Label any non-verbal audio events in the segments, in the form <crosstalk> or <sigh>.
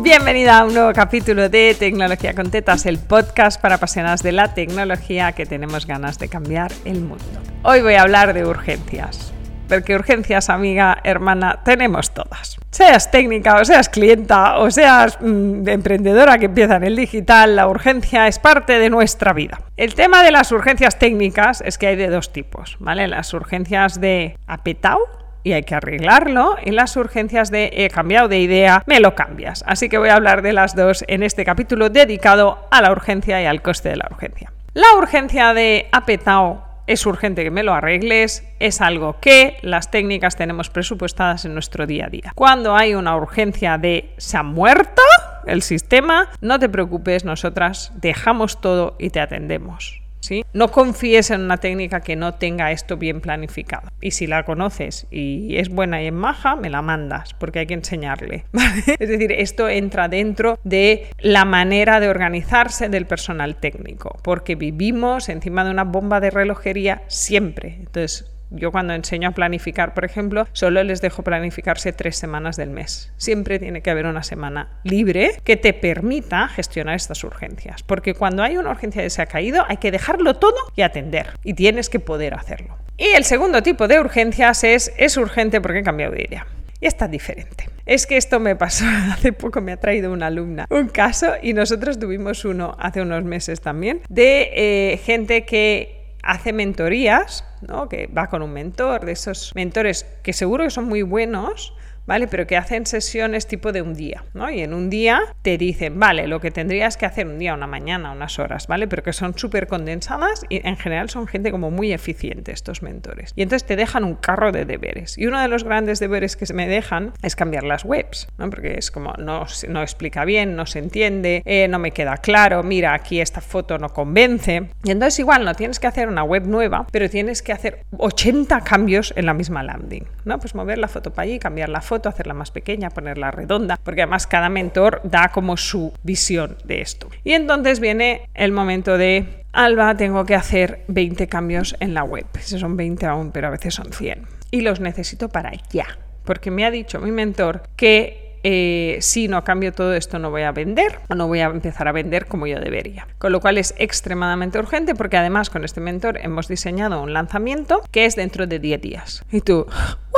Bienvenida a un nuevo capítulo de Tecnología con Tetas, el podcast para apasionadas de la tecnología que tenemos ganas de cambiar el mundo. Hoy voy a hablar de urgencias. Porque urgencias, amiga, hermana, tenemos todas. Seas técnica o seas clienta o seas mm, emprendedora que empieza en el digital, la urgencia es parte de nuestra vida. El tema de las urgencias técnicas es que hay de dos tipos, ¿vale? Las urgencias de apetao y hay que arreglarlo. Y las urgencias de he cambiado de idea, me lo cambias. Así que voy a hablar de las dos en este capítulo dedicado a la urgencia y al coste de la urgencia. La urgencia de apetao es urgente que me lo arregles, es algo que las técnicas tenemos presupuestadas en nuestro día a día. Cuando hay una urgencia de se ha muerto el sistema, no te preocupes, nosotras dejamos todo y te atendemos. No confíes en una técnica que no tenga esto bien planificado. Y si la conoces y es buena y es maja, me la mandas, porque hay que enseñarle. <laughs> Es decir, esto entra dentro de la manera de organizarse del personal técnico, porque vivimos encima de una bomba de relojería siempre. Entonces, yo cuando enseño a planificar, por ejemplo, solo les dejo planificarse tres semanas del mes. Siempre tiene que haber una semana libre que te permita gestionar estas urgencias. Porque cuando hay una urgencia que se ha caído, hay que dejarlo todo y atender. Y tienes que poder hacerlo. Y el segundo tipo de urgencias es, es urgente porque he cambiado de idea. Y está diferente. Es que esto me pasó <laughs> hace poco, me ha traído una alumna un caso y nosotros tuvimos uno hace unos meses también de eh, gente que hace mentorías, ¿no? que va con un mentor, de esos mentores que seguro que son muy buenos, ¿vale? Pero que hacen sesiones tipo de un día, ¿no? Y en un día te dicen, vale, lo que tendrías que hacer un día, una mañana, unas horas, ¿vale? Pero que son súper condensadas y en general son gente como muy eficiente estos mentores. Y entonces te dejan un carro de deberes. Y uno de los grandes deberes que me dejan es cambiar las webs, ¿no? Porque es como, no, no explica bien, no se entiende, eh, no me queda claro, mira, aquí esta foto no convence. Y entonces igual no tienes que hacer una web nueva, pero tienes que hacer 80 cambios en la misma landing, ¿no? Pues mover la foto para allí, cambiar la foto hacerla más pequeña, ponerla redonda, porque además cada mentor da como su visión de esto. Y entonces viene el momento de, Alba, tengo que hacer 20 cambios en la web. Si son 20 aún, pero a veces son 100. Y los necesito para ya, porque me ha dicho mi mentor que eh, si no cambio todo esto no voy a vender o no voy a empezar a vender como yo debería. Con lo cual es extremadamente urgente porque además con este mentor hemos diseñado un lanzamiento que es dentro de 10 días. Y tú,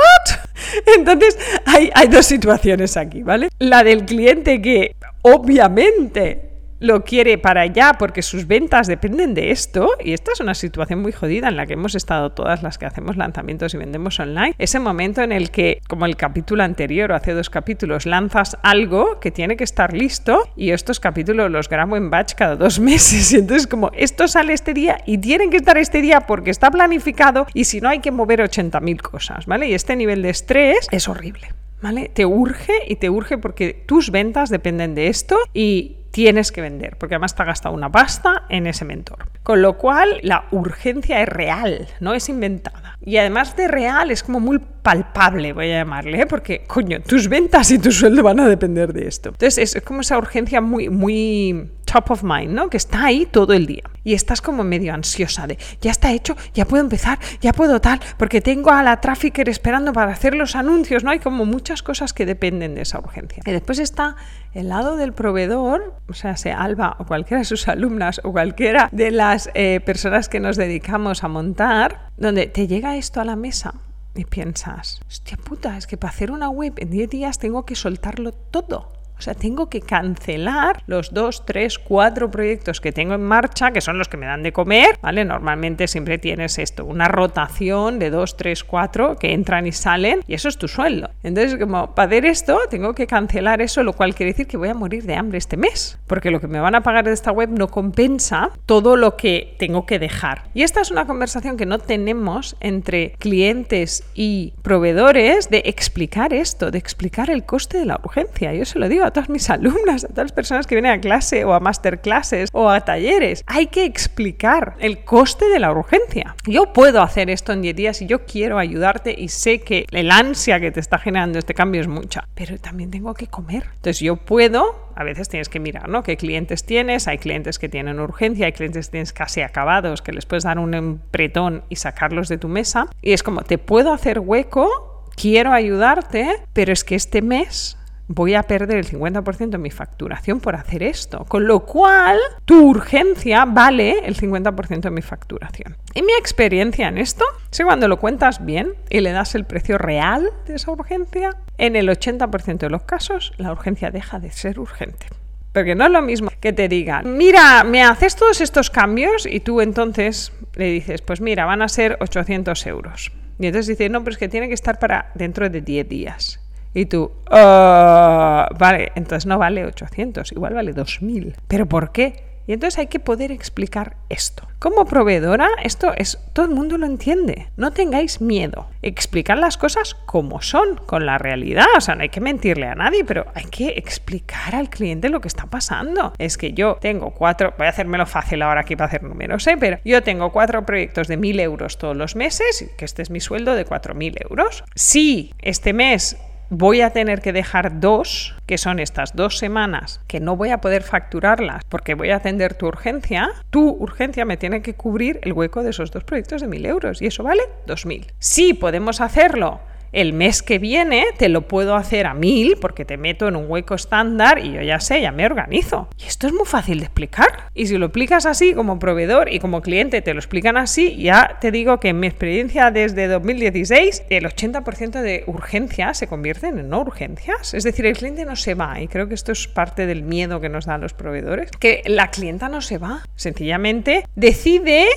<laughs> Entonces hay, hay dos situaciones aquí, ¿vale? La del cliente que obviamente lo quiere para allá porque sus ventas dependen de esto, y esta es una situación muy jodida en la que hemos estado todas las que hacemos lanzamientos y vendemos online, ese momento en el que, como el capítulo anterior o hace dos capítulos, lanzas algo que tiene que estar listo y estos capítulos los grabo en batch cada dos <laughs> meses, y entonces como esto sale este día y tienen que estar este día porque está planificado y si no hay que mover 80.000 cosas, ¿vale? Y este nivel de estrés es horrible. ¿Vale? Te urge y te urge porque tus ventas dependen de esto y tienes que vender, porque además te ha gastado una pasta en ese mentor. Con lo cual, la urgencia es real, no es inventada. Y además de real, es como muy palpable, voy a llamarle, ¿eh? porque, coño, tus ventas y tu sueldo van a depender de esto. Entonces, es como esa urgencia muy, muy top of mind, ¿no? Que está ahí todo el día. Y estás como medio ansiosa de, ya está hecho, ya puedo empezar, ya puedo tal, porque tengo a la trafficker esperando para hacer los anuncios, ¿no? Hay como muchas cosas que dependen de esa urgencia. Y después está el lado del proveedor, o sea, sea Alba o cualquiera de sus alumnas o cualquiera de las eh, personas que nos dedicamos a montar, donde te llega esto a la mesa y piensas, hostia puta, es que para hacer una web en 10 días tengo que soltarlo todo. O sea, tengo que cancelar los dos, tres, cuatro proyectos que tengo en marcha, que son los que me dan de comer, ¿vale? Normalmente siempre tienes esto, una rotación de dos, tres, cuatro que entran y salen, y eso es tu sueldo. Entonces, como para hacer esto, tengo que cancelar eso, lo cual quiere decir que voy a morir de hambre este mes, porque lo que me van a pagar de esta web no compensa todo lo que tengo que dejar. Y esta es una conversación que no tenemos entre clientes y proveedores de explicar esto, de explicar el coste de la urgencia. Yo se lo digo a todas mis alumnas, a todas las personas que vienen a clase o a masterclasses o a talleres. Hay que explicar el coste de la urgencia. Yo puedo hacer esto en 10 días y yo quiero ayudarte y sé que el ansia que te está generando este cambio es mucha, pero también tengo que comer. Entonces yo puedo, a veces tienes que mirar, ¿no? ¿Qué clientes tienes? Hay clientes que tienen urgencia, hay clientes que tienes casi acabados, que les puedes dar un empretón y sacarlos de tu mesa. Y es como, te puedo hacer hueco, quiero ayudarte, pero es que este mes voy a perder el 50% de mi facturación por hacer esto. Con lo cual, tu urgencia vale el 50% de mi facturación. Y mi experiencia en esto es cuando lo cuentas bien y le das el precio real de esa urgencia, en el 80% de los casos la urgencia deja de ser urgente. Porque no es lo mismo que te digan, mira, me haces todos estos cambios y tú entonces le dices, pues mira, van a ser 800 euros. Y entonces dice, no, pero es que tiene que estar para dentro de 10 días. Y tú, ah, vale, entonces no vale 800, igual vale 2000. ¿Pero por qué? Y entonces hay que poder explicar esto. Como proveedora, esto es, todo el mundo lo entiende. No tengáis miedo. Explicar las cosas como son, con la realidad. O sea, no hay que mentirle a nadie, pero hay que explicar al cliente lo que está pasando. Es que yo tengo cuatro, voy a hacérmelo fácil ahora aquí para hacer números, ¿eh? pero yo tengo cuatro proyectos de mil euros todos los meses, que este es mi sueldo de cuatro mil euros. Si este mes voy a tener que dejar dos, que son estas dos semanas, que no voy a poder facturarlas porque voy a atender tu urgencia, tu urgencia me tiene que cubrir el hueco de esos dos proyectos de mil euros y eso vale dos mil. Sí, podemos hacerlo el mes que viene te lo puedo hacer a mil porque te meto en un hueco estándar y yo ya sé, ya me organizo. Y esto es muy fácil de explicar. Y si lo explicas así como proveedor y como cliente te lo explican así, ya te digo que en mi experiencia desde 2016, el 80% de urgencias se convierten en no urgencias. Es decir, el cliente no se va y creo que esto es parte del miedo que nos dan los proveedores, que la clienta no se va. Sencillamente decide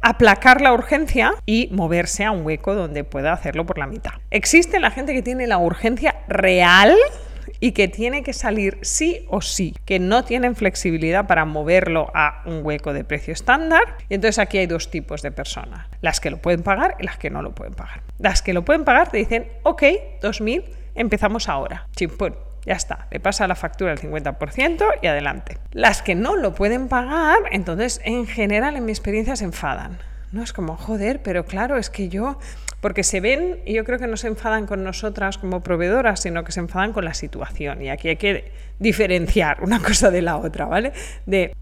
aplacar la urgencia y moverse a un hueco donde pueda hacerlo por la mitad. Existe la gente que tiene la urgencia real y que tiene que salir sí o sí, que no tienen flexibilidad para moverlo a un hueco de precio estándar. Y entonces aquí hay dos tipos de personas, las que lo pueden pagar y las que no lo pueden pagar. Las que lo pueden pagar te dicen, ok, 2.000, empezamos ahora. Ya está, le pasa la factura el 50% y adelante. Las que no lo pueden pagar, entonces en general en mi experiencia se enfadan. No es como, joder, pero claro, es que yo porque se ven, y yo creo que no se enfadan con nosotras como proveedoras, sino que se enfadan con la situación. Y aquí hay que diferenciar una <laughs> cosa de la otra, ¿vale?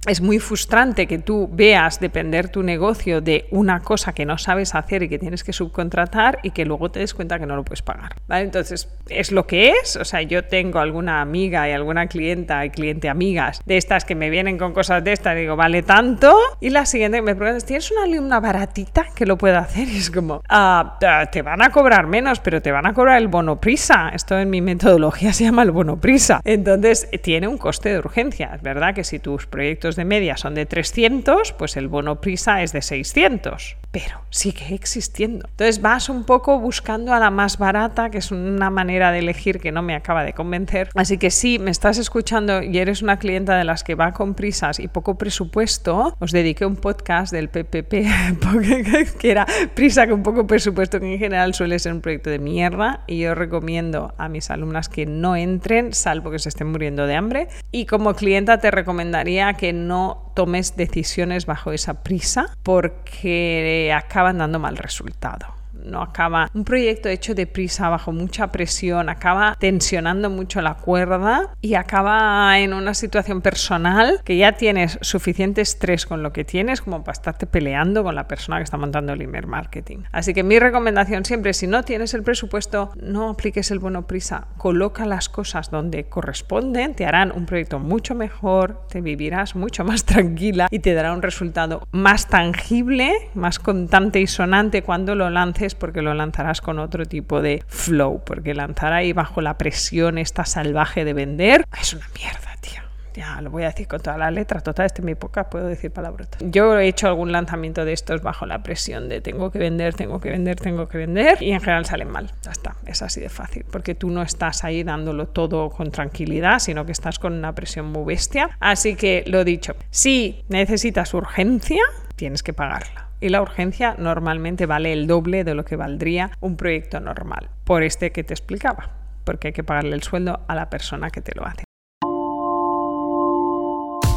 Es muy frustrante que tú veas depender tu negocio de una cosa que no sabes hacer y que tienes que subcontratar y que luego te des cuenta que no lo puedes pagar, ¿vale? Entonces, es lo que es. O sea, yo tengo alguna amiga y alguna clienta y cliente amigas de estas que me vienen con cosas de estas y digo, vale tanto. Y la siguiente me preguntas, ¿tienes una alumna baratita que lo pueda hacer? Y es como, ah, te van a cobrar menos, pero te van a cobrar el bono prisa. Esto en mi metodología <laughs> se llama el bono prisa. Entonces, tiene un coste de urgencia. Es verdad que si tus proyectos de media son de 300, pues el bono prisa es de 600 pero sigue existiendo. Entonces vas un poco buscando a la más barata, que es una manera de elegir que no me acaba de convencer. Así que si me estás escuchando y eres una clienta de las que va con prisas y poco presupuesto, os dediqué un podcast del PPP, <laughs> <laughs> que era prisa con poco presupuesto, que en general suele ser un proyecto de mierda, y yo recomiendo a mis alumnas que no entren, salvo que se estén muriendo de hambre. Y como clienta te recomendaría que no tomes decisiones bajo esa prisa porque acaban dando mal resultado no acaba un proyecto hecho de prisa bajo mucha presión, acaba tensionando mucho la cuerda y acaba en una situación personal que ya tienes suficiente estrés con lo que tienes como para estarte peleando con la persona que está montando el email marketing. Así que mi recomendación siempre, si no tienes el presupuesto, no apliques el bono prisa, coloca las cosas donde corresponden, te harán un proyecto mucho mejor, te vivirás mucho más <laughs> tranquila y te dará un resultado más tangible, más contante y sonante cuando lo lances porque lo lanzarás con otro tipo de flow, porque lanzar ahí bajo la presión esta salvaje de vender es una mierda, tío. Ya lo voy a decir con toda la letra, total, este en mi puedo decir palabras. Yo he hecho algún lanzamiento de estos bajo la presión de tengo que vender, tengo que vender, tengo que vender y en general salen mal. Ya está, es así de fácil, porque tú no estás ahí dándolo todo con tranquilidad, sino que estás con una presión muy bestia. Así que lo dicho, si necesitas urgencia, tienes que pagarla y la urgencia normalmente vale el doble de lo que valdría un proyecto normal, por este que te explicaba, porque hay que pagarle el sueldo a la persona que te lo hace.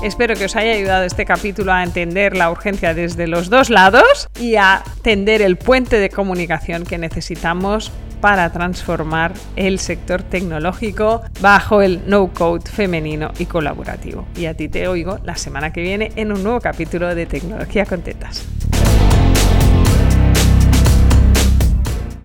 Espero que os haya ayudado este capítulo a entender la urgencia desde los dos lados y a tender el puente de comunicación que necesitamos para transformar el sector tecnológico bajo el no-code femenino y colaborativo. Y a ti te oigo la semana que viene en un nuevo capítulo de Tecnología con Tetas.